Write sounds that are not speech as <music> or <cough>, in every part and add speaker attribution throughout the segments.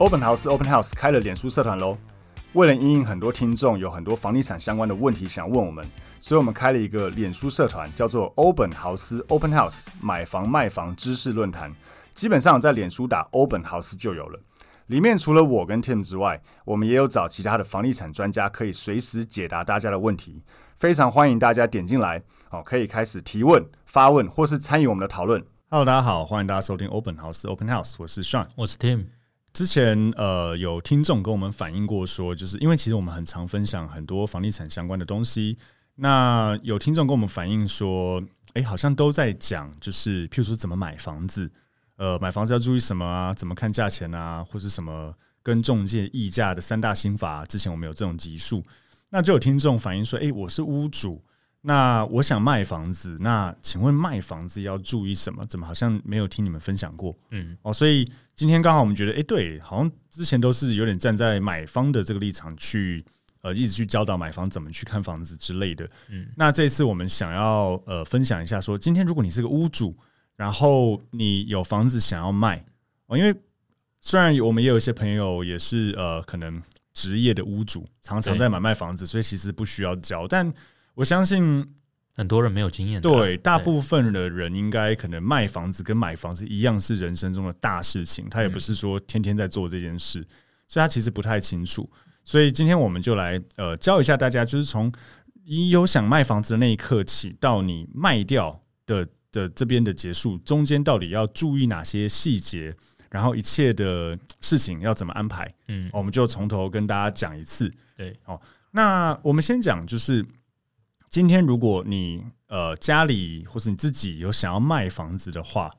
Speaker 1: Open House Open House 开了脸书社团喽！为了因应很多听众有很多房地产相关的问题想问我们，所以我们开了一个脸书社团，叫做欧本豪斯 Open House 买房卖房知识论坛。基本上在脸书打欧本豪斯就有了。里面除了我跟 Tim 之外，我们也有找其他的房地产专家，可以随时解答大家的问题。非常欢迎大家点进来，哦，可以开始提问、发问或是参与我们的讨论。Hello，大家好，欢迎大家收听欧本豪斯 Open House，我是 Sean，
Speaker 2: 我是 Tim。
Speaker 1: 之前呃有听众跟我们反映过说，就是因为其实我们很常分享很多房地产相关的东西，那有听众跟我们反映说，哎，好像都在讲，就是譬如说怎么买房子，呃，买房子要注意什么啊？怎么看价钱啊？或是什么跟中介议价的三大心法？之前我们有这种集数，那就有听众反映说，哎，我是屋主。那我想卖房子，那请问卖房子要注意什么？怎么好像没有听你们分享过？嗯，哦，所以今天刚好我们觉得，哎，对，好像之前都是有点站在买方的这个立场去，呃，一直去教导买方怎么去看房子之类的。嗯，那这次我们想要呃分享一下说，说今天如果你是个屋主，然后你有房子想要卖，哦，因为虽然我们也有一些朋友也是呃可能职业的屋主，常常在买卖房子，所以其实不需要教，但我相信
Speaker 2: 很多人没有经验，
Speaker 1: 对大部分的人应该可能卖房子跟买房子一样是人生中的大事情，他也不是说天天在做这件事，所以他其实不太清楚。所以今天我们就来呃教一下大家，就是从你有想卖房子的那一刻起，到你卖掉的的这边的结束，中间到底要注意哪些细节，然后一切的事情要怎么安排？嗯，我们就从头跟大家讲一次。对，哦，那我们先讲就是。今天如果你呃家里或是你自己有想要卖房子的话，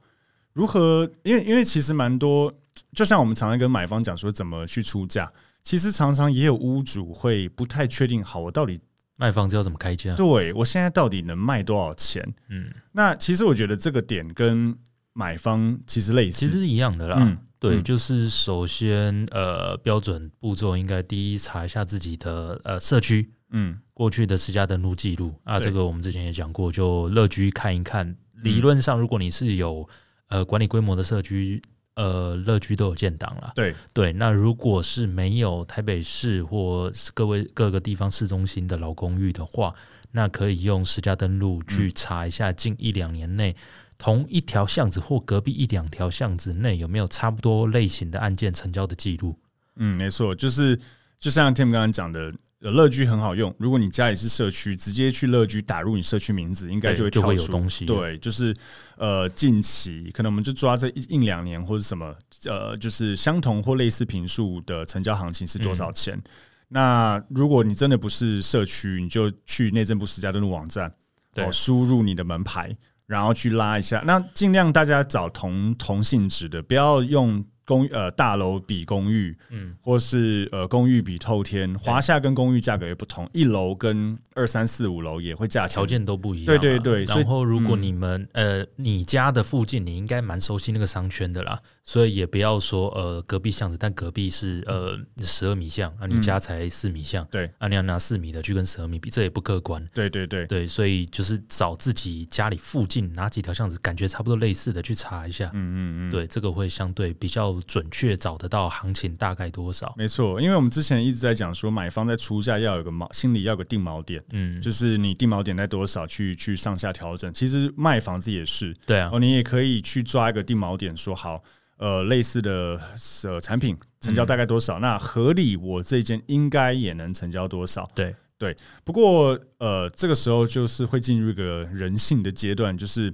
Speaker 1: 如何？因为因为其实蛮多，就像我们常常跟买方讲说怎么去出价，其实常常也有屋主会不太确定，好，我到底
Speaker 2: 卖房子要怎么开价？
Speaker 1: 对，我现在到底能卖多少钱？嗯，那其实我觉得这个点跟买方其实类似，
Speaker 2: 其实是一样的啦。嗯，对，就是首先呃标准步骤应该第一查一下自己的呃社区。嗯，过去的实家登录记录啊，这个我们之前也讲过，就乐居看一看。理论上，如果你是有呃管理规模的社区，呃乐居都有建档了。对对，那如果是没有台北市或各位各个地方市中心的老公寓的话，那可以用实家登录去查一下近一两年内同一条巷子或隔壁一两条巷子内有没有差不多类型的案件成交的记录。嗯，没错，就是就像 Tim 刚刚讲的。乐居很好用，如果你家里是社区，直接去乐居打入你社区名字，应该就会就会有东西。对，就是呃，近期可能我们就抓这一一两年或者什么，呃，就是相同或类似平数的成交行情是多少钱？嗯、那如果你真的不是社区，你就去内政部实价登录网站，对，输入你的门牌，然后去拉一下。那尽量大家找同同性质的，不要用。公呃大楼比公寓，嗯，或是呃公寓比透天，华夏跟公寓价格也不同，一楼跟二三四五楼也会价钱条件都不一样。对对对，然后如果你们、嗯、呃你家的附近，你应该蛮熟悉那个商圈的啦，所以也不要说呃隔壁巷子，但隔壁是呃十二米巷啊，你家才四米巷，对、嗯、啊你要拿四米的去跟十二米比，这也不客观。对对对对，所以就是找自己家里附近哪几条巷子感觉差不多类似的去查一下，嗯嗯嗯，对，这个会相对比较。准确找得到行情大概多少？没错，因为我们之前一直在讲说，买方在出价要有个锚，心里要有个定锚点，嗯，就是你定锚点在多少，去去上下调整。其实卖房子也是，对啊，哦，你也可以去抓一个定锚点，说好，呃，类似的呃产品成交大概多少，嗯、那合理，我这间应该也能成交多少？对对。不过呃，这个时候就是会进入一个人性的阶段，就是。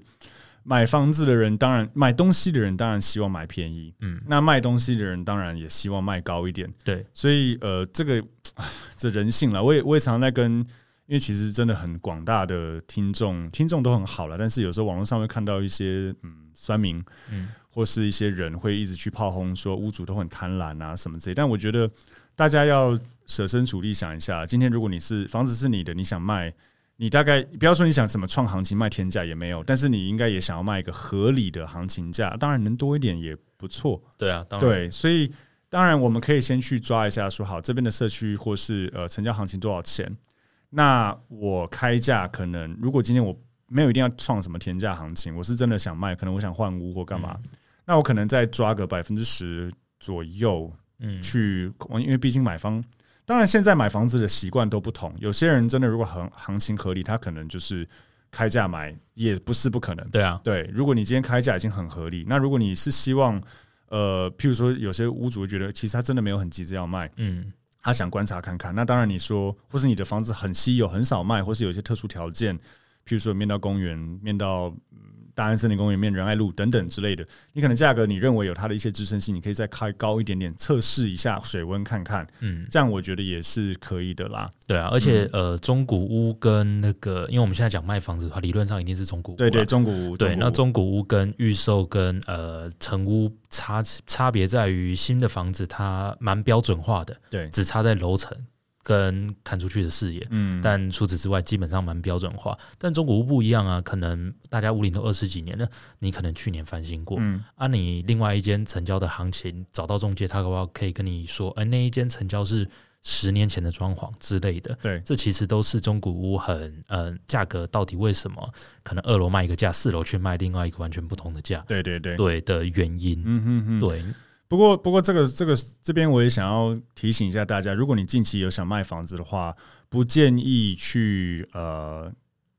Speaker 2: 买房子的人当然，买东西的人当然希望买便宜，嗯，那卖东西的人当然也希望卖高一点，对，所以呃，这个 <sighs> 这人性了，我也我也常常在跟，因为其实真的很广大的听众，听众都很好了，但是有时候网络上会看到一些嗯酸民，嗯，或是一些人会一直去炮轰说屋主都很贪婪啊什么之类，但我觉得大家要设身处地想一下，今天如果你是房子是你的，你想卖。你大概不要说你想怎么创行情卖天价也没有，但是你应该也想要卖一个合理的行情价，当然能多一点也不错。对啊，当然对，所以当然我们可以先去抓一下，说好这边的社区或是呃成交行情多少钱。那我开价可能，如果今天我没有一定要创什么天价行情，我是真的想卖，可能我想换屋或干嘛，嗯、那我可能再抓个百分之十左右
Speaker 1: 嗯，去，因为毕竟买方，当然现在买房子的习惯都不同，有些人真的如果行行情合理，他可能就是开价买，也不是不可能。
Speaker 2: 对啊，
Speaker 1: 对，如果你今天开价已经很合理，那如果你是希望，呃，譬如说有些屋主觉得其实他真的没有很急着要卖，嗯，他想观察看看，那当然你说，或是你的房子很稀有，很少卖，或是有一些特殊条件，譬如说面到公园，面到。大安森林公园面仁爱路等等之类的，你可能价格你认为有它的一些支撑性，你可以再开高一点点，测试一下水温看看，嗯，这样我觉得也是可以的啦。
Speaker 2: 对啊，而且、嗯、呃，中古屋跟那个，因为我们现在讲卖房子的话，理论上一定是中古屋，
Speaker 1: 对对，中古屋，
Speaker 2: 对，那中古屋跟预售跟呃成屋差差别在于新的房子它蛮标准化的，
Speaker 1: 对，
Speaker 2: 只差在楼层。跟看出去的视野，嗯，但除此之外基本上蛮标准化。但中古屋不一样啊，可能大家屋龄都二十几年了，你可能去年翻新过，嗯，啊，你另外一间成交的行情找到中介，他的话可以跟你说，哎，那一间成交是十年前的装潢之类的，
Speaker 1: 对，
Speaker 2: 这其实都是中古屋很，嗯，价格到底为什么可能二楼卖一个价，四楼却卖另外一个完全不同的价，
Speaker 1: 对对对，
Speaker 2: 对的原因，嗯哼哼，对。
Speaker 1: 不过，不过这个这个这边我也想要提醒一下大家，如果你近期有想卖房子的话，不建议去呃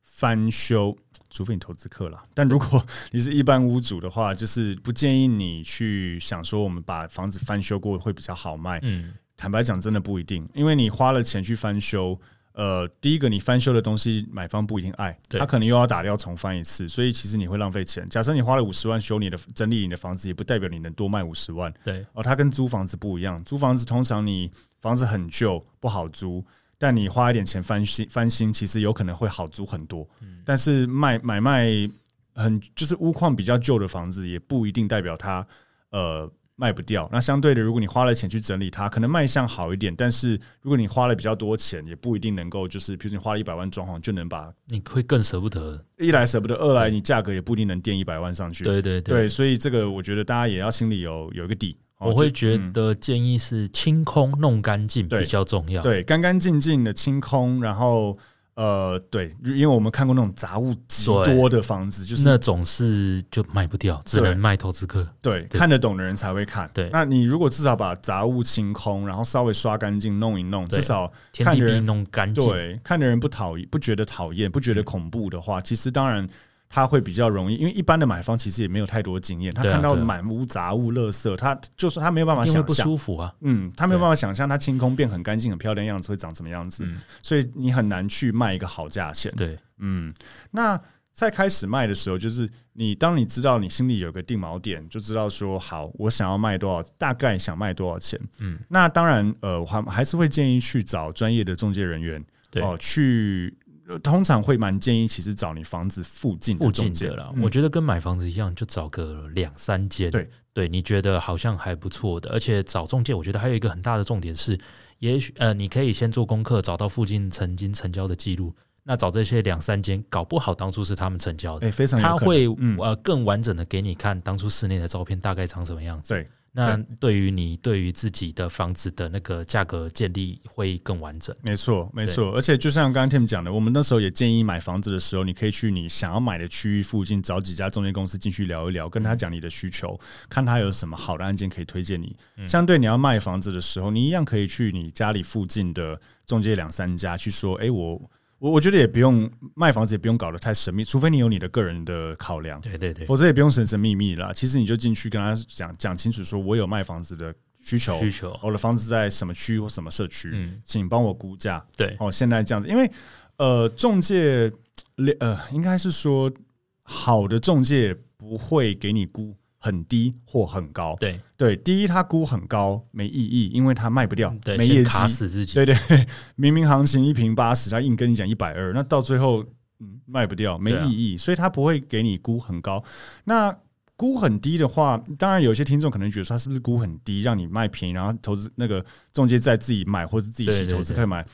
Speaker 1: 翻修，除非你投资客啦。但如果你是一般屋主的话，就是不建议你去想说我们把房子翻修过会比较好卖。嗯，坦白讲，真的不一定，因为你花了钱去翻修。呃，第一个，你翻修的东西，买方不一定爱，他可能又要打掉重翻一次，所以其实你会浪费钱。假设你花了五十万修你的整理你的房子，也不代表你能多卖五十万。
Speaker 2: 对，
Speaker 1: 哦，它跟租房子不一样，租房子通常你房子很旧不好租，但你花一点钱翻新翻新，其实有可能会好租很多。但是卖买卖很就是屋况比较旧的房子，也不一定代表它呃。卖不掉，那相对的，如果你花了钱去整理它，可能卖相好一点。但是如果你花了比较多钱，也不一定能够，就是比如你花了一百万装潢，就能把
Speaker 2: 你会更舍不得。
Speaker 1: 一来舍不得，二来你价格也不一定能垫一百万上去。
Speaker 2: 对对对，
Speaker 1: 对，所以这个我觉得大家也要心里有有一个底。
Speaker 2: 我会觉得建议是清空弄干净比较重要，
Speaker 1: 对，干干净净的清空，然后。呃，对，因为我们看过那种杂物极多的房子，就是
Speaker 2: 那种是就卖不掉，只能卖投资客。
Speaker 1: 对，看得懂的人才会看。对，那你如果至少把杂物清空，然后稍微刷干净，弄一弄，至少看的人
Speaker 2: 弄干净，
Speaker 1: 对，看的人不讨厌，不觉得讨厌，不觉得恐怖的话，其实当然。他会比较容易，因为一般的买方其实也没有太多经验，他看到满屋杂物、垃圾，他就是他没有办法想象，
Speaker 2: 不舒服啊。
Speaker 1: 嗯，他没有办法想象他清空变很干净、很漂亮样子会长什么样子，所以你很难去卖一个好价钱。
Speaker 2: 对，
Speaker 1: 嗯，那在开始卖的时候，就是你当你知道你心里有个定锚点，就知道说好，我想要卖多少，大概想卖多少钱。嗯，那当然，呃，我还还是会建议去找专业的中介人员，哦，去。通常会蛮建议，其实找你房子附近的中介
Speaker 2: 了。我觉得跟买房子一样，就找个两三间。对对，你觉得好像还不错的，而且找中介，我觉得还有一个很大的重点是，也许呃，你可以先做功课，找到附近曾经成交的记录。那找这些两三间，搞不好当初是他们成交的，
Speaker 1: 哎，非常
Speaker 2: 他会呃更完整的给你看当初室内的照片大概长什么样子。
Speaker 1: 对。
Speaker 2: 那对于你对于自己的房子的那个价格建立会更完整。
Speaker 1: 没错，没错。而且就像刚刚 Tim 讲的，我们那时候也建议买房子的时候，你可以去你想要买的区域附近找几家中介公司进去聊一聊，跟他讲你的需求，看他有什么好的案件可以推荐你。相对你要卖房子的时候，你一样可以去你家里附近的中介两三家去说，哎，我。我我觉得也不用卖房子，也不用搞得太神秘，除非你有你的个人的考量，
Speaker 2: 对对对，
Speaker 1: 否则也不用神神秘秘啦。其实你就进去跟他讲讲清楚，说我有卖房子的需求，
Speaker 2: 需求，
Speaker 1: 我的房子在什么区或什么社区，嗯，请帮我估价。
Speaker 2: 对，
Speaker 1: 哦，现在这样子，因为呃，中介呃，应该是说好的中介不会给你估。很低或很高，
Speaker 2: 对
Speaker 1: 对，第一他估很高没意义，因为他卖不掉，
Speaker 2: 对
Speaker 1: 没业绩，
Speaker 2: 卡死自己。
Speaker 1: 对对，<laughs> 明明行情一瓶八十，他硬跟你讲一百二，那到最后嗯卖不掉，没意义，啊、所以他不会给你估很高。那估很低的话，当然有些听众可能觉得说他是不是估很低，让你卖便宜，然后投资那个中介再自己买或者自己洗投资可以买。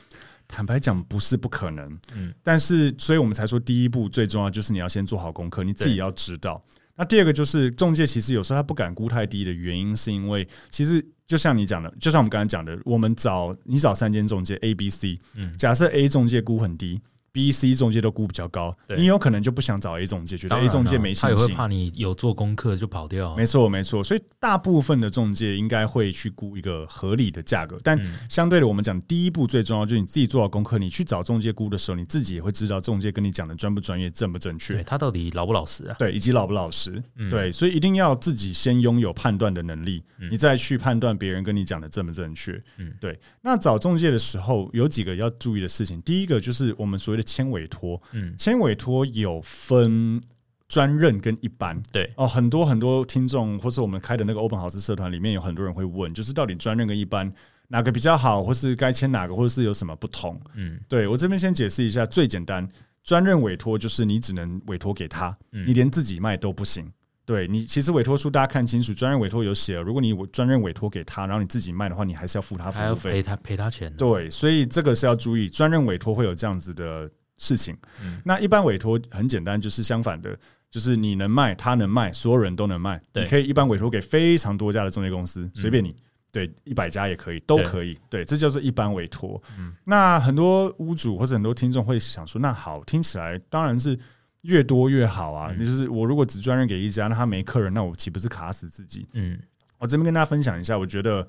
Speaker 1: 坦白讲不是不可能，嗯，但是所以我们才说第一步最重要就是你要先做好功课，你自己要知道。那第二个就是中介，其实有时候他不敢估太低的原因，是因为其实就像你讲的，就像我们刚才讲的，我们找你找三间中介 A、B、C，假设 A 中介估很低 B、C 中介都估比较高，你有可能就不想找 A 中介，觉得 A 中介没信心，他
Speaker 2: 也会怕你有做功课就跑掉。
Speaker 1: 没错，没错。所以大部分的中介应该会去估一个合理的价格，但相对的，我们讲第一步最重要就是你自己做好功课，你去找中介估的时候，你自己也会知道中介跟你讲的专不专业、正不正
Speaker 2: 确，他到底老不老实啊？
Speaker 1: 对，以及老不老实。对，所以一定要自己先拥有判断的能力，你再去判断别人跟你讲的正不正确。嗯，对。那找中介的时候有几个要注意的事情，第一个就是我们所谓的签委托。嗯，签委托有分专任跟一般，
Speaker 2: 对
Speaker 1: 哦，很多很多听众或是我们开的那个 Open House 社团里面有很多人会问，就是到底专任跟一般哪个比较好，或是该签哪个，或者是有什么不同？嗯，对我这边先解释一下，最简单，专任委托就是你只能委托给他，你连自己卖都不行。对你，其实委托书大家看清楚，专任委托有写了，如果你专任委托给他，然后你自己卖的话，你还是要付他服务费，
Speaker 2: 赔他赔他钱。
Speaker 1: 对，所以这个是要注意，专任委托会有这样子的事情。嗯、那一般委托很简单，就是相反的，就是你能卖，他能卖，所有人都能卖。你可以一般委托给非常多家的中介公司，随便你，嗯、对，一百家也可以，都可以。对，对，这就是一般委托。嗯、那很多屋主或者很多听众会想说，那好，听起来当然是。越多越好啊！嗯、就是我如果只专任给一家，那他没客人，那我岂不是卡死自己？嗯，我这边跟大家分享一下，我觉得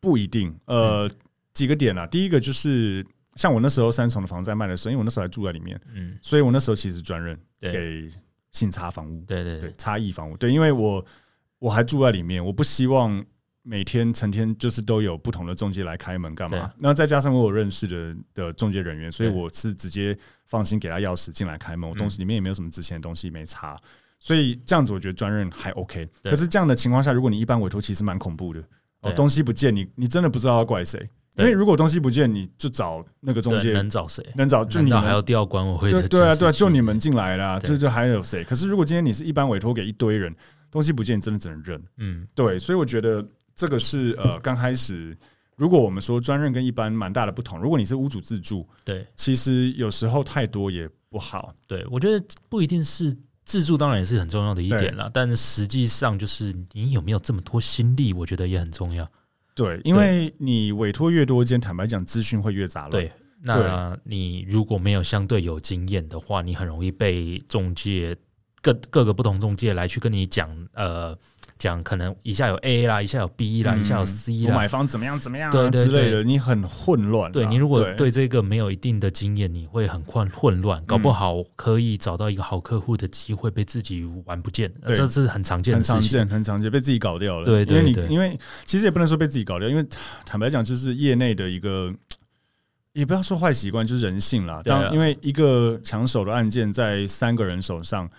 Speaker 1: 不一定。呃，嗯、几个点啊，第一个就是像我那时候三重的房子在卖的时候，因为我那时候还住在里面，嗯，所以我那时候其实专任给信差房屋，
Speaker 2: 对对
Speaker 1: 对，差异房屋，对，因为我我还住在里面，我不希望。每天成天就是都有不同的中介来开门干嘛？那再加上我有认识的的中介人员，所以我是直接放心给他钥匙进来开门。我东西里面也没有什么值钱的东西没查，所以这样子我觉得专任还 OK。可是这样的情况下，如果你一般委托，其实蛮恐怖的。哦，东西不见你，你真的不知道要怪谁。因为如果东西不见，你就找那个中介，
Speaker 2: 能找谁？
Speaker 1: 能找就你们
Speaker 2: 还要调管委会？
Speaker 1: 对对啊，对啊，就你们进来了，就就还有谁？可是如果今天你是一般委托给一堆人，东西不见，你真的只能认。嗯，对，所以我觉得。这个是呃，刚开始，如果我们说专任跟一般蛮大的不同，如果你是屋主自住，
Speaker 2: 对，
Speaker 1: 其实有时候太多也不好。
Speaker 2: 对，我觉得不一定是自住，当然也是很重要的一点啦。对但实际上，就是你有没有这么多心力，我觉得也很重要。
Speaker 1: 对，因为你委托越多间，坦白讲，资讯会越杂乱。
Speaker 2: 对，那你如果没有相对有经验的话，你很容易被中介各各个不同中介来去跟你讲，呃。讲可能一下有 A 啦，一下有 B 啦，嗯、一下有 C 啦，
Speaker 1: 买方怎么样怎么样啊
Speaker 2: 对对对
Speaker 1: 之类的，你很混乱。
Speaker 2: 对，你如果对这个没有一定的经验，你会很混混乱，搞不好可以找到一个好客户的机会被自己玩不见，对这是很常见的事情，
Speaker 1: 很常见，很常见，被自己搞掉了。
Speaker 2: 对，对，对，对，
Speaker 1: 因为你因为其实也不能说被自己搞掉，因为坦白讲，就是业内的一个，也不要说坏习惯，就是人性啦。当因为一个抢手的案件在三个人手上。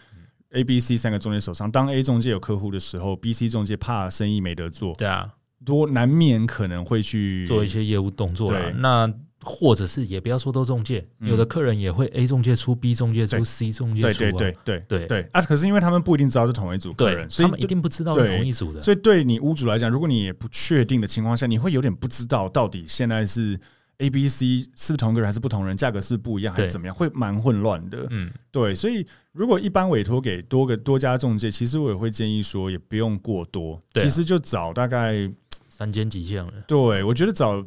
Speaker 1: A、B、C 三个中介手上，当 A 中介有客户的时候，B、C 中介怕生意没得做，
Speaker 2: 对啊，
Speaker 1: 多难免可能会去
Speaker 2: 做一些业务动作。对，那或者是也不要说都中介，有的客人也会 A 中介出，B 中介出，C 中介出，
Speaker 1: 对对对对对啊！可是因为他们不一定知道是同一组客人，所以
Speaker 2: 他们一定不知道是同一组的。
Speaker 1: 所以对你屋主来讲，如果你也不确定的情况下，你会有点不知道到底现在是。A、B、C 是不是同一个人还是不同人？价格是不，是不一样还是怎么样？会蛮混乱的。嗯，对，所以如果一般委托给多个多家中介，其实我也会建议说，也不用过多，其实就找大概
Speaker 2: 三间几项了。
Speaker 1: 对，我觉得找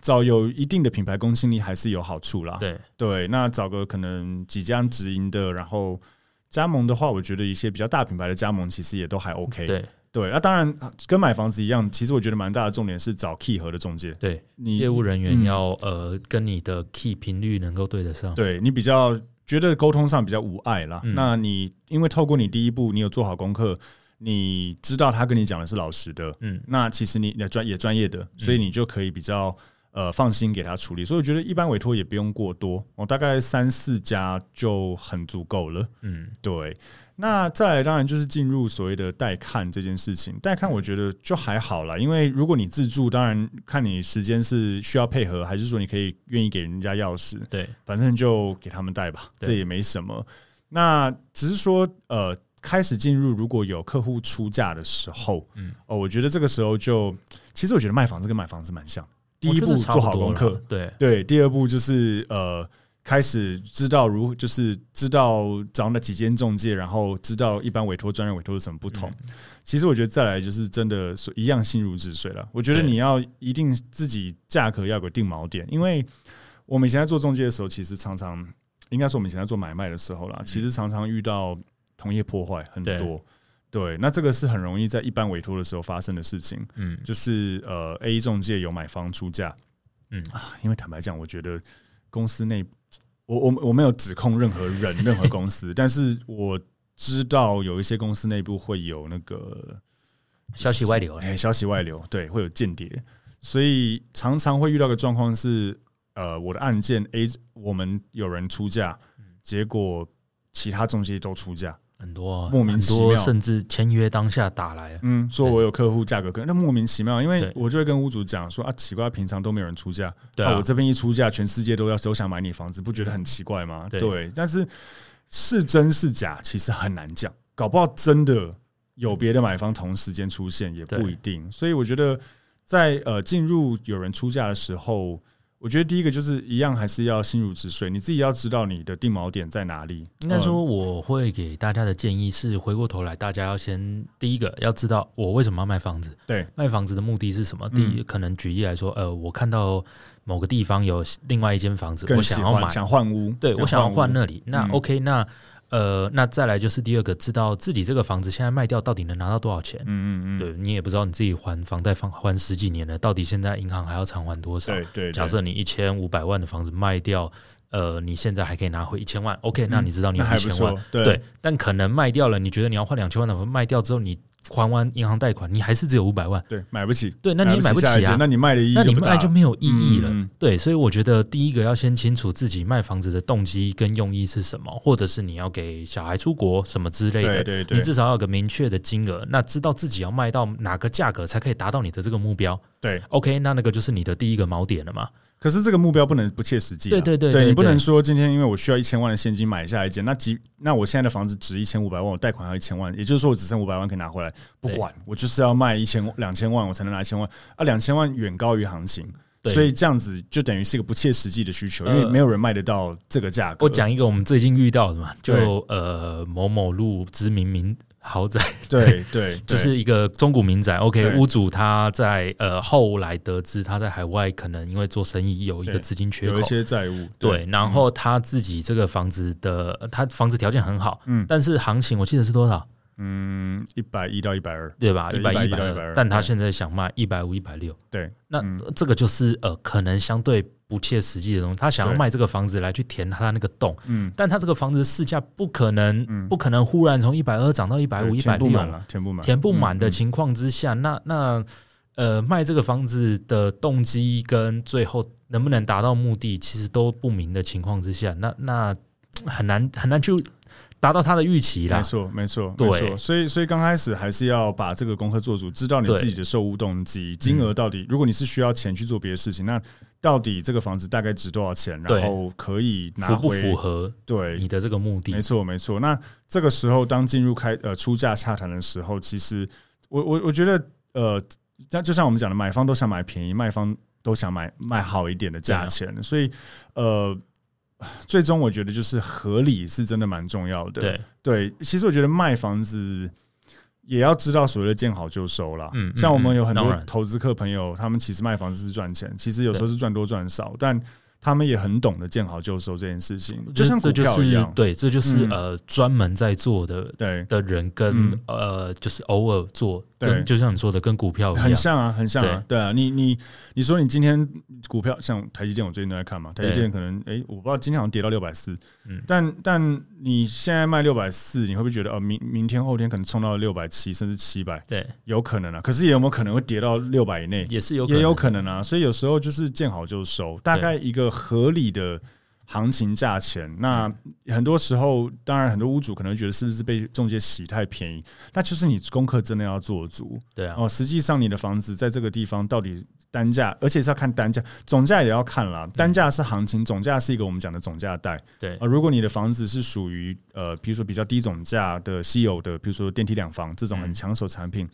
Speaker 1: 找有一定的品牌公信力还是有好处啦。
Speaker 2: 对
Speaker 1: 对，那找个可能几家直营的，然后加盟的话，我觉得一些比较大品牌的加盟其实也都还 OK。
Speaker 2: 对。
Speaker 1: 对，那、啊、当然跟买房子一样，其实我觉得蛮大的重点是找 key 和的中介。
Speaker 2: 对，
Speaker 1: 你
Speaker 2: 业务人员要、嗯、呃跟你的 key 频率能够对得上。
Speaker 1: 对，你比较觉得沟通上比较无碍啦。嗯、那你因为透过你第一步，你有做好功课，你知道他跟你讲的是老实的，嗯，那其实你也专也专业的，所以你就可以比较呃放心给他处理。所以我觉得一般委托也不用过多，我大概三四家就很足够了。嗯，对。那再来，当然就是进入所谓的带看这件事情。带看我觉得就还好啦，因为如果你自住，当然看你时间是需要配合，还是说你可以愿意给人家钥匙，
Speaker 2: 对，
Speaker 1: 反正就给他们带吧，这也没什么。那只是说，呃，开始进入如果有客户出价的时候，嗯，哦，我觉得这个时候就，其实我觉得卖房子跟买房子蛮像。第一步做好功课，
Speaker 2: 对
Speaker 1: 对，第二步就是呃。开始知道如就是知道找那几间中介，然后知道一般委托、专业委托有什么不同。其实我觉得再来就是真的是一样心如止水了。我觉得你要一定自己价格要有个定锚点，因为我们以前在做中介的时候，其实常常应该说我们以前在做买卖的时候啦，嗯、其实常常遇到同业破坏很多。对，对，那这个是很容易在一般委托的时候发生的事情。嗯，就是呃，A 中介有买方出价，嗯啊，因为坦白讲，我觉得公司内，我我我没有指控任何人、任何公司，<laughs> 但是我知道有一些公司内部会有那个
Speaker 2: 消息外流，
Speaker 1: 哎，消息外流，对，会有间谍，所以常常会遇到个状况是。呃，我的案件 A，我们有人出价，结果其他中介都出价
Speaker 2: 很多，
Speaker 1: 莫名其妙，
Speaker 2: 甚至签约当下打来，
Speaker 1: 嗯，说我有客户价格可，那莫名其妙，因为我就会跟屋主讲说啊，奇怪，平常都没有人出价，对啊，我这边一出价，全世界都要都想买你房子，不觉得很奇怪吗？对，但是是真是假，其实很难讲，搞不好真的有别的买方同时间出现也不一定，所以我觉得在呃进入有人出价的时候。我觉得第一个就是一样，还是要心如止水。你自己要知道你的定锚点在哪里。
Speaker 2: 应该说，我会给大家的建议是：回过头来，大家要先第一个要知道我为什么要卖房子。
Speaker 1: 对，
Speaker 2: 卖房子的目的是什么？第一，可能举例来说，呃，我看到某个地方有另外一间房子，我想要买，
Speaker 1: 想换屋。
Speaker 2: 对，我想要换那里。那 OK，那。呃，那再来就是第二个，知道自己这个房子现在卖掉到底能拿到多少钱？嗯嗯嗯，对你也不知道你自己还房贷还还十几年了，到底现在银行还要偿还多少？对对。假设你一千五百万的房子卖掉，呃，你现在还可以拿回一千万，OK，那你知道你有一千万，对，但可能卖掉了，你觉得你要换两千万的房子卖掉之后，你。还完银行贷款，你还是只有五百万，
Speaker 1: 对，买不起，
Speaker 2: 对，那你也买不起啊，
Speaker 1: 那你卖的意义，
Speaker 2: 那你卖就没有意义了，对，所以我觉得第一个要先清楚自己卖房子的动机跟用意是什么，或者是你要给小孩出国什么之类的，对对对，你至少要有个明确的金额，那知道自己要卖到哪个价格才可以达到你的这个目标，对，OK，那那个就是你的第一个锚点了嘛。
Speaker 1: 可是这个目标不能不切实际，啊，对对对，对，对，你不能说今天因为我需要一千万的现金买下一间，那几那我现在的房子值一千五百万，我贷款要一千万，也就是说我只剩五百万可以拿回来，不管我就是要卖一千两千万，我才能拿一千万啊，两千万远高于行情，所以这样子就等于是一个不切实际的需求，因为没有人卖得到这个价格。
Speaker 2: 我讲一个我们最近遇到的嘛，就呃某某路知名名。豪宅，
Speaker 1: 对对，对，<laughs>
Speaker 2: 就是一个中古民宅。OK，屋主他在呃后来得知他在海外可能因为做生意有一个资金缺口，
Speaker 1: 有一些债务。
Speaker 2: 对，然后他自己这个房子的，他房子条件很好，嗯，但是行情我记得是多少？
Speaker 1: 嗯，一百一到一百二，
Speaker 2: 对吧？一百一到一百二，但他现在想卖一百五、一百六。
Speaker 1: 对，
Speaker 2: 那这个就是呃，可能相对。不切实际的东西，他想要卖这个房子来去填他那个洞，嗯，但他这个房子的市价不可能，嗯、不可能忽然从一百二涨到一百五、一百六，
Speaker 1: 填不满，
Speaker 2: 填不满的情况之下，嗯、那那呃，卖这个房子的动机跟最后能不能达到目的，其实都不明的情况之下，那那很难很难去。达到他的预期啦，
Speaker 1: 没错，没错，没错。所以，所以刚开始还是要把这个功课做足，知道你自己的售屋动机、金额到底。如果你是需要钱去做别的事情，那到底这个房子大概值多少钱？然后可以拿回
Speaker 2: 符不符合对你的这个目的？
Speaker 1: 没错，没错。那这个时候，当进入开呃出价洽谈的时候，其实我我我觉得呃，像就像我们讲的，买方都想买便宜，卖方都想买卖好一点的价钱，所以呃。最终，我觉得就是合理是真的蛮重要的。对对，其实我觉得卖房子也要知道所谓的见好就收啦。嗯，像我们有很多投资客朋友，他们其实卖房子是赚钱，其实有时候是赚多赚少，但。他们也很懂得见好就收这件事情，就像股票一样。
Speaker 2: 对，这就是呃专门在做的对的人跟呃就是偶尔做，对，就像你说的跟股票，
Speaker 1: 很像啊，很像啊。对啊，你你你说你今天股票像台积电，我最近都在看嘛，台积电可能哎，我不知道今天好像跌到六百四，嗯，但但你现在卖六百四，你会不会觉得哦，明明天后天可能冲到六百七甚至七百？对，有可能啊。可是也有没有可能会跌到六百以内？
Speaker 2: 也是有
Speaker 1: 也有可能啊。所以有时候就是见好就收，大概一个。合理的行情价钱，那很多时候，当然很多屋主可能觉得是不是被中介洗太便宜，那就是你功课真的要做足。对啊，哦，实际上你的房子在这个地方到底单价，而且是要看单价，总价也要看啦。单价是行情，总价是一个我们讲的总价带。对啊，如果你的房子是属于呃，比如说比较低总价的稀有的，比如说电梯两房这种很抢手产品。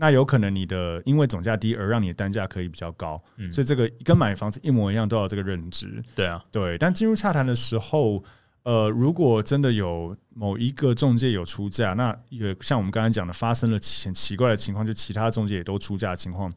Speaker 1: 那有可能你的因为总价低而让你的单价可以比较高，嗯，所以这个跟买房子一模一样，都要这个认知。对啊，对。但进入洽谈的时候，呃，如果真的有某一个中介有出价，那也像我们刚才讲的，发生了很奇怪的情况，就其他中介也都出价的情况，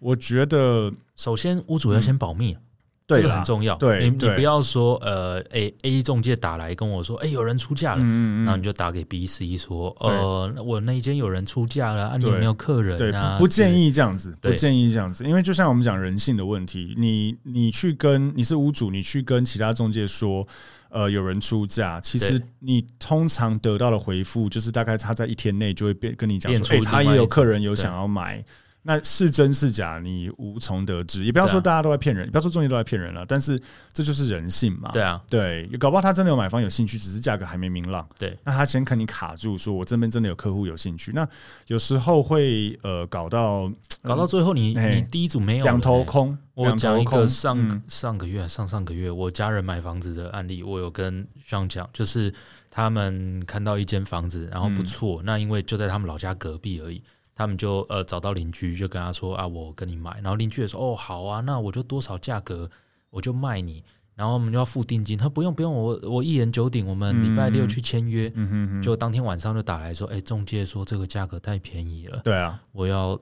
Speaker 1: 我觉得
Speaker 2: 首先屋主要先保密。这个很重要。
Speaker 1: 对，
Speaker 2: 你你不要说呃，A A 中介打来跟我说，哎，有人出价了，然后你就打给 B、C 说，呃，我那一间有人出价了，啊，你有没有客人啊？
Speaker 1: 不建议这样子，不建议这样子，因为就像我们讲人性的问题，你你去跟你是屋主，你去跟其他中介说，呃，有人出价，其实你通常得到的回复就是大概他在一天内就会变跟你讲说，哎，他也有客人有想要买。那是真是假，你无从得知。也不要说大家都在骗人，啊、也不要说中介都在骗人了。但是这就是人性嘛。
Speaker 2: 对啊，
Speaker 1: 对，搞不好他真的有买方有兴趣，只是价格还没明朗。
Speaker 2: 对，
Speaker 1: 那他先看你卡住，说我这边真的有客户有兴趣。那有时候会呃搞到
Speaker 2: 搞到最后你，你、欸、你第一组没有两
Speaker 1: 头空。
Speaker 2: 我讲一个上、嗯、上个月上上个月我家人买房子的案例，我有跟上讲，就是他们看到一间房子，然后不错、嗯，那因为就在他们老家隔壁而已。他们就呃找到邻居，就跟他说啊，我跟你买。然后邻居也说哦，好啊，那我就多少价格我就卖你。然后我们就要付定金，他说不用不用，我我一言九鼎，我们礼拜六去签约。嗯哼哼，就当天晚上就打来说，哎，中介说这个价格太便宜了，对啊，我要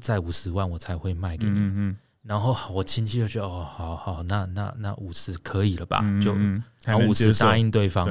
Speaker 2: 再五十万我才会卖给你。嗯哼，然后我亲戚就觉得哦，好好，那那那五十可以了吧？就然后五十答应对方，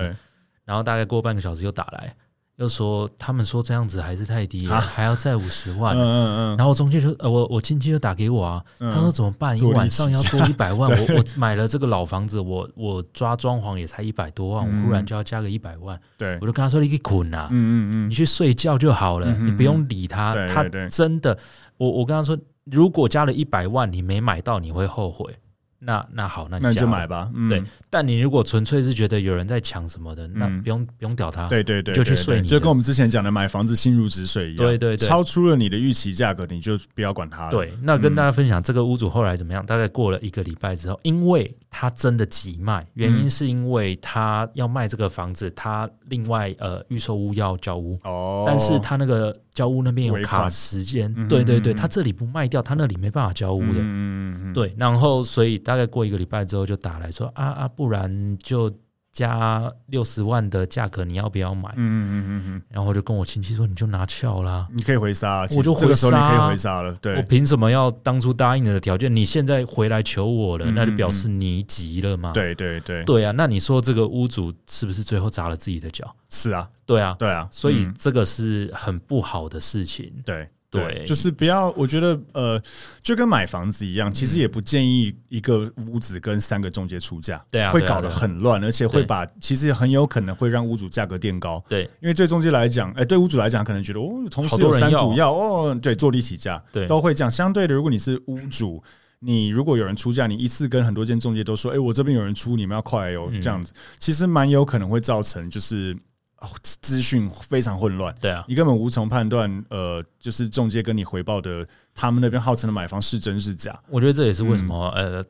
Speaker 2: 然后大概过半个小时又打来。又说他们说这样子还是太低了，还要再五十万。嗯嗯嗯。然后中介就呃，我我亲戚就打给我啊，他说怎么办？一晚上要多一百万，<laughs> 我我买了这个老房子，我我抓装潢也才一百多万，我忽然就要加个一百万。对，我就跟他说你滚啊，嗯嗯嗯，你去睡觉就好了，你不用理他。他真的，我我跟他说，如果加了一百万你没买到，你会后悔。那那好，那你，那你就买吧。嗯、对，但你如果纯粹是觉得有人在抢什么的，那不用、嗯、不用屌他。对对对，就去睡你。就跟我们之前讲的买房子心如止水一样。对对对，超出了你的预期价格，你就不要管它了。对，那跟大家分享、嗯、这个屋主后来怎么样？大概过了一个礼拜之后，因为他真的急卖，原因是因为他要卖这个房子，他另外呃预售屋要交屋。哦，但是他那个。交屋那边有卡时间，对对对，他这里不卖掉，他那里没办法交屋的，对，然后所以大概过一个礼拜之后就打来说啊啊，不然就加六十万的价格，你要不要买？嗯嗯嗯嗯，然后我就跟我亲戚说，你就拿翘啦，你可以回杀，我就这个时候你可以回杀了，对，我凭什么要当初答应你的条件？你现在回来求我了，那就表示你急了嘛？对对对，对啊，那你说这个屋主是不是最后砸了自己的脚？是啊。对啊，对啊，所以这个是很不好的事情。嗯、对对，就是不要，我觉得呃，就跟买房子一样，其实也不建议一个屋子跟三个中介出价，对啊，会搞得很乱，而且会把其实很有可能会让屋主价格垫高。对，因为对中介来讲，哎，对屋主来讲，可能觉得哦，同时有三主要哦，对，坐地起价，对，都会这样。相对的，如果你是屋主，你如果有人出价，你一次跟很多间中介都说，哎，我这边有人出，你们要快哦，这样子，其实蛮有可能会造成就是。资讯非常混乱，对啊，你根本无从判断，呃，就是中介跟你回报的，他们那边号称的买方是真是假。我觉得这也是为什么，嗯、呃，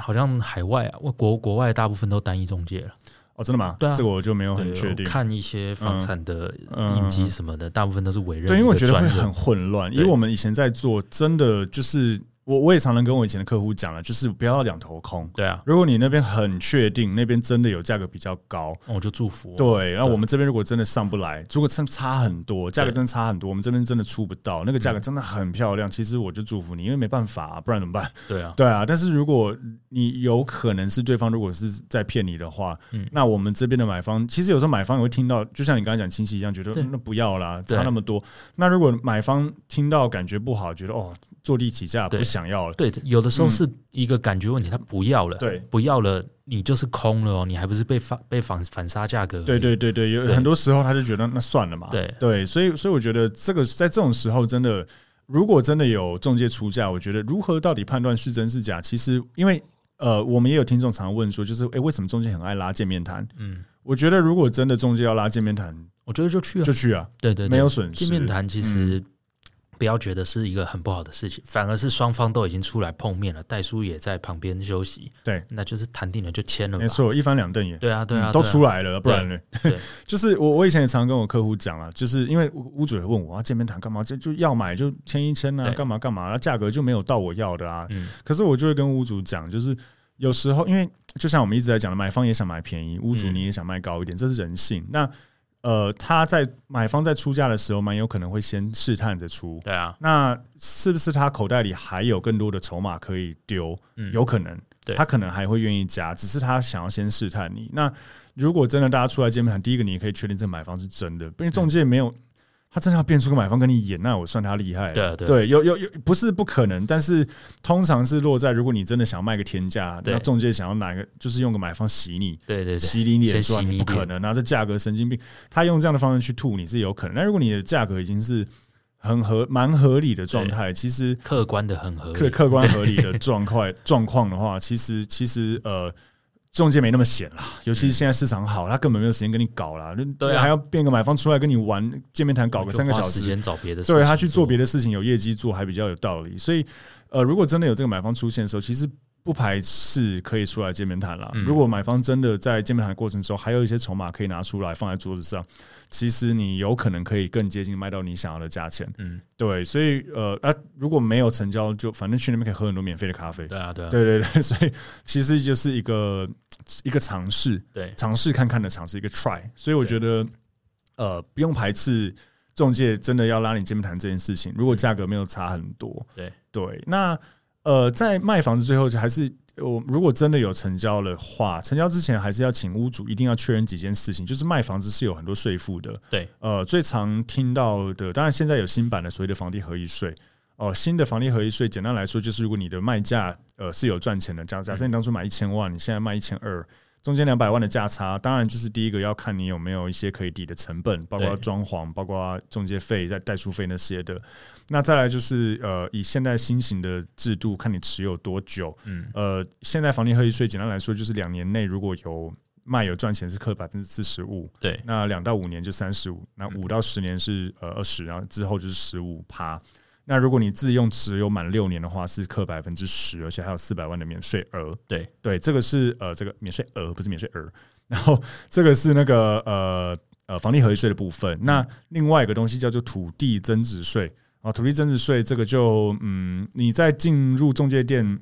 Speaker 2: 好像海外啊，国国外大部分都单一中介了。哦，真的吗？对啊，这个我就没有很确定。看一些房产的影集什么的，大部分都是委任。对，因为我觉得会很混乱，因为我们以前在做，真的就是。我我也常常跟我以前的客户讲了，就是不要两头空。对啊，如果你那边很确定，那边真的有价格比较高，我就祝福。对，然后我们这边如果真的上不来，如果差差很多，价格真的差很多，我们这边真的出不到，那个价格真的很漂亮，其实我就祝福你，因为没办法，不然怎么办？对啊，对啊。但是如果你有可能是对方如果是在骗你的话，那我们这边的买方，其实有时候买方也会听到，就像你刚才讲亲戚一样，觉得那不要啦，差那么多。那如果买方听到感觉不好，觉得哦。坐地起价，不想要了。对，有的时候是一个感觉问题，他不要了。对，不要了，你就是空了哦，你还不是被反被反反杀价格？对对对对，有很多时候他就觉得那算了嘛。对对，所以所以我觉得这个在这种时候，真的如果真的有中介出价，我觉得如何到底判断是真是假？其实因为呃，我们也有听众常问说，就是哎，为什么中介很爱拉见面谈？嗯，我觉得如果真的中介要拉见面谈，我觉得就去啊，就去啊。对对，没有损失。见面谈其实。不要觉得是一个很不好的事情，反而是双方都已经出来碰面了，代叔也在旁边休息，对，那就是谈定了就签了，没错，一翻两瞪眼，对啊，对啊，都出来了，不然呢？<laughs> 就是我我以前也常跟我客户讲了，就是因为屋主也问我啊，见面谈干嘛？就就要买就签一签啊，干嘛干嘛？那价格就没有到我要的啊，可是我就会跟屋主讲，就是有时候因为就像我们一直在讲的，买方也想买便宜，屋主你也想卖高一点，这是人性。那呃，他在买方在出价的时候，蛮有可能会先试探着出。对啊，那是不是他口袋里还有更多的筹码可以丢？嗯，有可能。
Speaker 1: 他可能还会愿意加，只是他想要先试探你。那如果真的大家出来见面谈，第一个你也可以确定这个买方是真的，因为中介没有。他真的要变出个买方跟你演，那我算他厉害。
Speaker 2: 对对，
Speaker 1: 对，有有有，不是不可能，但是通常是落在如果你真的想卖个天价，那中介想要哪个，就是用个买方洗你，
Speaker 2: 对对，
Speaker 1: 洗你脸说你不可能。那，这价格神经病。他用这样的方式去吐你是有可能，那如果你的价格已经是很合蛮合理的状态，其实
Speaker 2: 客观的很合理，
Speaker 1: 客客观合理的状况状况的话，其实其实呃。中介没那么闲啦，尤其是现在市场好，他根本没有时间跟你搞啦。对，还要变个买方出来跟你玩见面谈，搞个三个小时，
Speaker 2: 时间找别的，
Speaker 1: 对他去做别的事情，有业绩做还比较有道理。所以，呃，如果真的有这个买方出现的时候，其实不排斥可以出来见面谈啦。如果买方真的在见面谈的过程中还有一些筹码可以拿出来放在桌子上。其实你有可能可以更接近卖到你想要的价钱，嗯，对，所以呃啊，如果没有成交，就反正去那边可以喝很多免费的咖啡，
Speaker 2: 对啊，对啊，
Speaker 1: 对对对，所以其实就是一个一个尝试，
Speaker 2: 对，
Speaker 1: 尝试看看的尝试，一个 try，所以我觉得呃不用排斥中介真的要拉你见面谈这件事情，如果价格没有差很多，
Speaker 2: 对。
Speaker 1: 对，那呃在卖房子最后就还是。我如果真的有成交的话，成交之前还是要请屋主一定要确认几件事情，就是卖房子是有很多税负的。
Speaker 2: 对，
Speaker 1: 呃，最常听到的，当然现在有新版的所谓的房地合一税。哦，新的房地合一税，简单来说就是，如果你的卖价呃是有赚钱的，假假设你当初买一千万，你现在卖一千二。中间两百万的价差，当然就是第一个要看你有没有一些可以抵的成本，包括装潢，包括中介费、在代书费那些的。那再来就是呃，以现在新型的制度，看你持有多久。嗯，呃，现在房地合一税简单来说就是两年内如果有卖有赚钱是扣百分之四十五，
Speaker 2: 对。
Speaker 1: 那两到五年就三十五，那五到十年是呃二十，然后之后就是十五趴。那如果你自用持有满六年的话，是扣百分之十，而且还有四百万的免税额。
Speaker 2: 对
Speaker 1: 对，这个是呃，这个免税额不是免税额。<laughs> 然后这个是那个呃呃房地合一税的部分。那另外一个东西叫做土地增值税啊，土地增值税这个就嗯，你在进入中介店。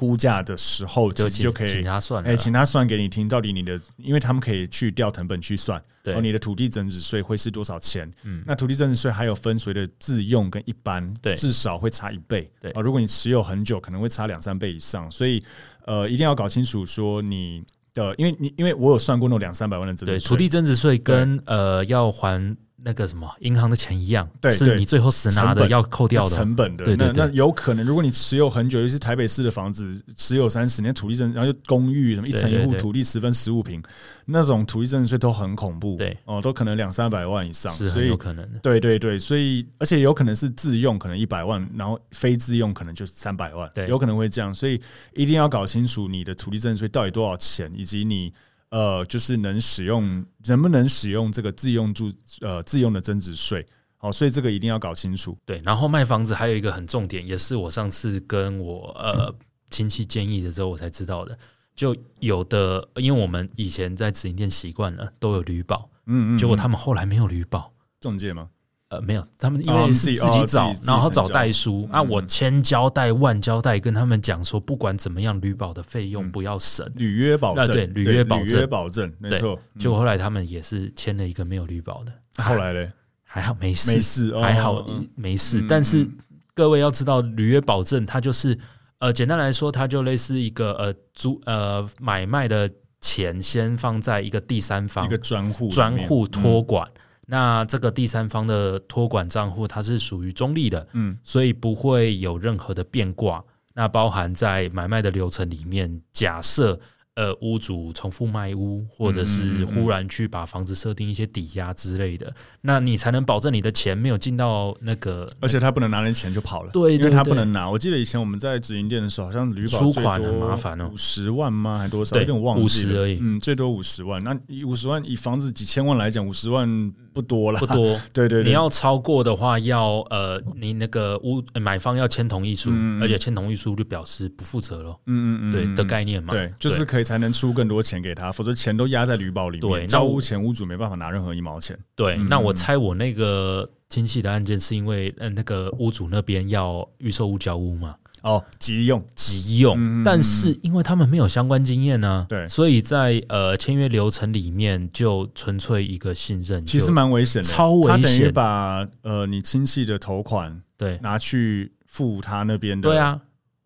Speaker 1: 估价的时候，其实就可以
Speaker 2: 请他算，
Speaker 1: 哎，请他算给你听，到底你的，因为他们可以去调成本去算，
Speaker 2: 对，
Speaker 1: 哦，你的土地增值税会是多少钱？嗯，那土地增值税还有分随的自用跟一般，
Speaker 2: 对，
Speaker 1: 至少会差一倍，
Speaker 2: 对，
Speaker 1: 啊，如果你持有很久，可能会差两三倍以上，所以，呃，一定要搞清楚说你的，因为你因为我有算过那种两三百万的增值税，
Speaker 2: 对，土地增值税跟呃要还。那个什么银行的钱一样，对，是你最后死拿的要扣掉的
Speaker 1: 成本的。对对，那有可能，如果你持有很久，尤其是台北市的房子，持有三十年，土地证，然后就公寓什么一层一户，土地十分十五平，那种土地增值税都很恐怖。
Speaker 2: 对
Speaker 1: 哦，都可能两三百万以上，
Speaker 2: 是很有可能的。
Speaker 1: 对对对，所以而且有可能是自用，可能一百万，然后非自用可能就三百万，对，有可能会这样。所以一定要搞清楚你的土地增值税到底多少钱，以及你。呃，就是能使用，能不能使用这个自用住呃自用的增值税？好，所以这个一定要搞清楚。
Speaker 2: 对，然后卖房子还有一个很重点，也是我上次跟我呃亲戚建议的时候，我才知道的。就有的，因为我们以前在直营店习惯了都有旅保，嗯，嗯嗯，结果他们后来没有旅保，
Speaker 1: 中介吗？
Speaker 2: 呃，没有，他们因为是自己找，然后找代书啊，我千交代万交代，跟他们讲说，不管怎么样，履保的费用不要省，
Speaker 1: 履约保证，
Speaker 2: 对，履约保证，履
Speaker 1: 约保证，没错。
Speaker 2: 结果后来他们也是签了一个没有履保的，
Speaker 1: 后来嘞，
Speaker 2: 还好没事，
Speaker 1: 没事，
Speaker 2: 还好没事。但是各位要知道，履约保证它就是呃，简单来说，它就类似一个呃租呃买卖的钱先放在一个第三方
Speaker 1: 一个专户
Speaker 2: 专户托管。那这个第三方的托管账户，它是属于中立的，嗯，所以不会有任何的变卦。那包含在买卖的流程里面，假设。呃，屋主重复卖屋，或者是忽然去把房子设定一些抵押之类的，那你才能保证你的钱没有进到那个，
Speaker 1: 而且他不能拿人钱就跑了，
Speaker 2: 对，
Speaker 1: 因为他不能拿。我记得以前我们在直营店的时候，好像旅保
Speaker 2: 出款很麻烦哦，
Speaker 1: 五十万吗？还多少？有点忘记了，
Speaker 2: 五十而已。
Speaker 1: 嗯，最多五十万。那以五十万以房子几千万来讲，五十万不多了，
Speaker 2: 不多。<laughs>
Speaker 1: 对对，
Speaker 2: 你要超过的话，要呃，你那个屋买方要签同意书，而且签同意书就表示不负责了。嗯嗯嗯，对的概念嘛，
Speaker 1: 对，就是可以才能出更多钱。给他，否则钱都压在旅保里面。对，交屋前屋主没办法拿任何一毛钱。
Speaker 2: 对，那我猜我那个亲戚的案件是因为，嗯，那个屋主那边要预售屋交屋嘛。
Speaker 1: 哦，急用。
Speaker 2: 急用，嗯、但是因为他们没有相关经验呢、啊，
Speaker 1: 对，
Speaker 2: 所以在呃签约流程里面就纯粹一个信任，
Speaker 1: 其实蛮危险的，
Speaker 2: 超危险。他
Speaker 1: 等于把呃你亲戚的头款
Speaker 2: 对。拿
Speaker 1: 去付他那边的，
Speaker 2: 对啊。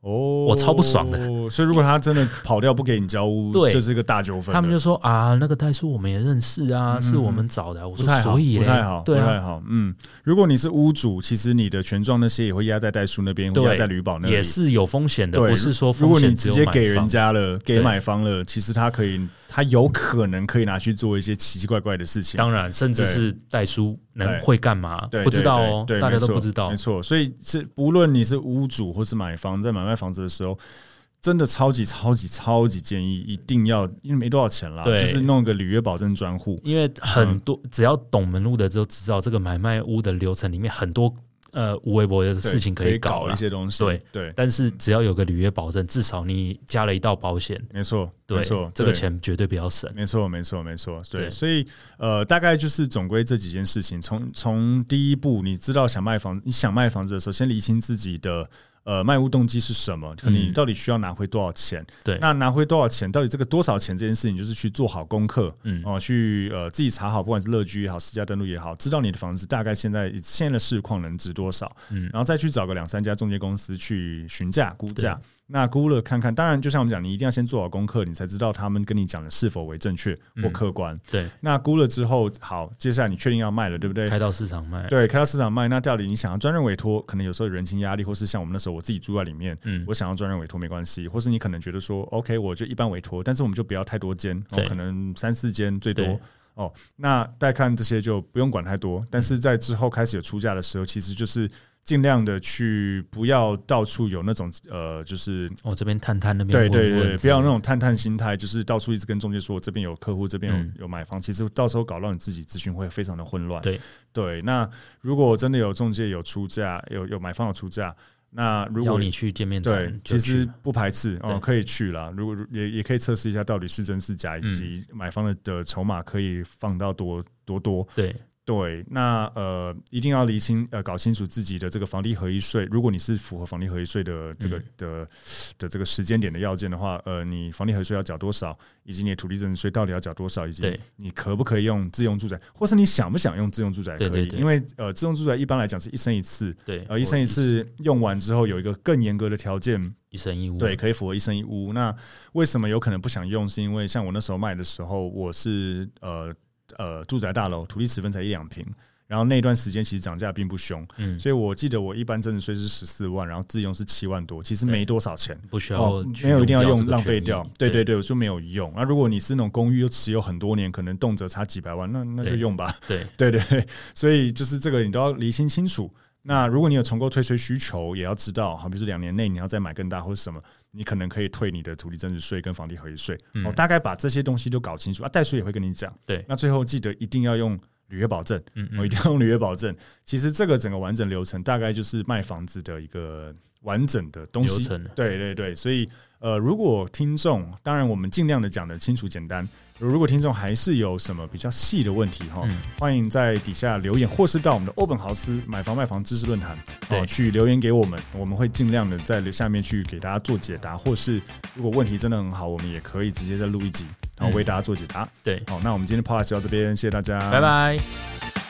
Speaker 1: 哦，
Speaker 2: 我超不爽的。
Speaker 1: 所以如果他真的跑掉不给你交屋，<laughs> 对，这是一个大纠纷。
Speaker 2: 他们就说啊，那个代书我们也认识啊，嗯、是我们找的。我说所以
Speaker 1: 不太好，
Speaker 2: 对、啊、
Speaker 1: 不太好。嗯，如果你是屋主，其实你的权状那些也会压在代书那边，会压在旅保那里，
Speaker 2: 也是有风险的。不是说
Speaker 1: 如果你直接给人家了，给买方了，其实他可以。他有可能可以拿去做一些奇奇怪怪的事情，
Speaker 2: 当然，甚至是代书能会干嘛？不知道哦，大家都不知道。
Speaker 1: 没错，所以是不论你是屋主或是买房，在买卖房子的时候，真的超级超级超级建议一定要，因为没多少钱啦，就是弄个履约保证专户。
Speaker 2: 因为很多只要懂门路的都知道，这个买卖屋的流程里面很多。呃，无微博的事情可以搞
Speaker 1: 一些东西，
Speaker 2: 对对，但是只要有个履约保证，至少你加了一道保险，
Speaker 1: 没错，没错，
Speaker 2: 这个钱绝对比较省，
Speaker 1: 没错，没错，没错，对，所以呃，大概就是总归这几件事情，从从第一步，你知道想卖房，你想卖房子的时候，先理清自己的。呃，卖屋动机是什么？可能你到底需要拿回多少钱？嗯、对，那拿回多少钱？到底这个多少钱这件事情，就是去做好功课，嗯，哦，去呃自己查好，不管是乐居也好，私家登录也好，知道你的房子大概现在现在的市况能值多少，嗯，然后再去找个两三家中介公司去询价估价。那估了看看，当然就像我们讲，你一定要先做好功课，你才知道他们跟你讲的是否为正确或客观。
Speaker 2: 嗯、对，那
Speaker 1: 估了之后，好，接下来你确定要卖了，对不对？
Speaker 2: 开到市场卖。
Speaker 1: 对，开到市场卖。那到底你想要专任委托，可能有时候人情压力，或是像我们那时候我自己住在里面，嗯，我想要专任委托没关系，或是你可能觉得说，OK，我就一般委托，但是我们就不要太多间，哦，可能三四间最多。哦，那带看这些就不用管太多，但是在之后开始有出价的时候，其实就是。尽量的去不要到处有那种呃，就是
Speaker 2: 哦这边探探那边
Speaker 1: 对对对，不要那种探探心态，就是到处一直跟中介说这边有客户，这边有有买房，其实到时候搞到你自己资讯会非常的混乱。
Speaker 2: 对
Speaker 1: 对，那如果真的有中介有出价，有有买方有出价，那如果
Speaker 2: 你去见面
Speaker 1: 对，其实不排斥哦，可以去啦。如果也也可以测试一下到底是真是假，以及买方的的筹码可以放到多多多。
Speaker 2: 对。
Speaker 1: 对，那呃，一定要厘清呃，搞清楚自己的这个房地合一税。如果你是符合房地合一税的这个、嗯、的的这个时间点的要件的话，呃，你房地合一税要缴多少，以及你的土地增值税到底要缴多少，以及你可不可以用自用住宅，或是你想不想用自用住宅可以？因为呃，自用住宅一般来讲是一生一次，
Speaker 2: 对，
Speaker 1: 呃，一生一次用完之后有一个更严格的条件，
Speaker 2: 一生一屋，
Speaker 1: 对，可以符合一生一屋。那为什么有可能不想用？是因为像我那时候卖的时候，我是呃。呃，住宅大楼土地尺分才一两平，然后那段时间其实涨价并不凶，嗯，所以我记得我一般增值税是十四万，然后自用是七万多，其实没多少钱，
Speaker 2: 不需要、
Speaker 1: 哦，没有一定要用浪费掉，对对对，我就没有用。那如果你是那种公寓又持有很多年，可能动辄差几百万，那那就用吧，
Speaker 2: 对
Speaker 1: 对对对，所以就是这个你都要理清清楚。那如果你有重购退税需求，也要知道，好比如说两年内你要再买更大或者什么，你可能可以退你的土地增值税跟房地合一税。嗯、哦，大概把这些东西都搞清楚啊，代书也会跟你讲。
Speaker 2: 对，
Speaker 1: 那最后记得一定要用履约保证，嗯，嗯，我一定要用履约保证。其实这个整个完整流程大概就是卖房子的一个完整的东西。对对对，所以呃，如果听众，当然我们尽量的讲得清楚简单。如果听众还是有什么比较细的问题哈，嗯、欢迎在底下留言，或是到我们的欧本豪斯买房卖房知识论坛对。去留言给我们，我们会尽量的在下面去给大家做解答，或是如果问题真的很好，我们也可以直接再录一集，然后为大家做解答。
Speaker 2: 对，
Speaker 1: 好，那我们今天的 podcast 就到这边，谢谢大家，
Speaker 2: 拜拜。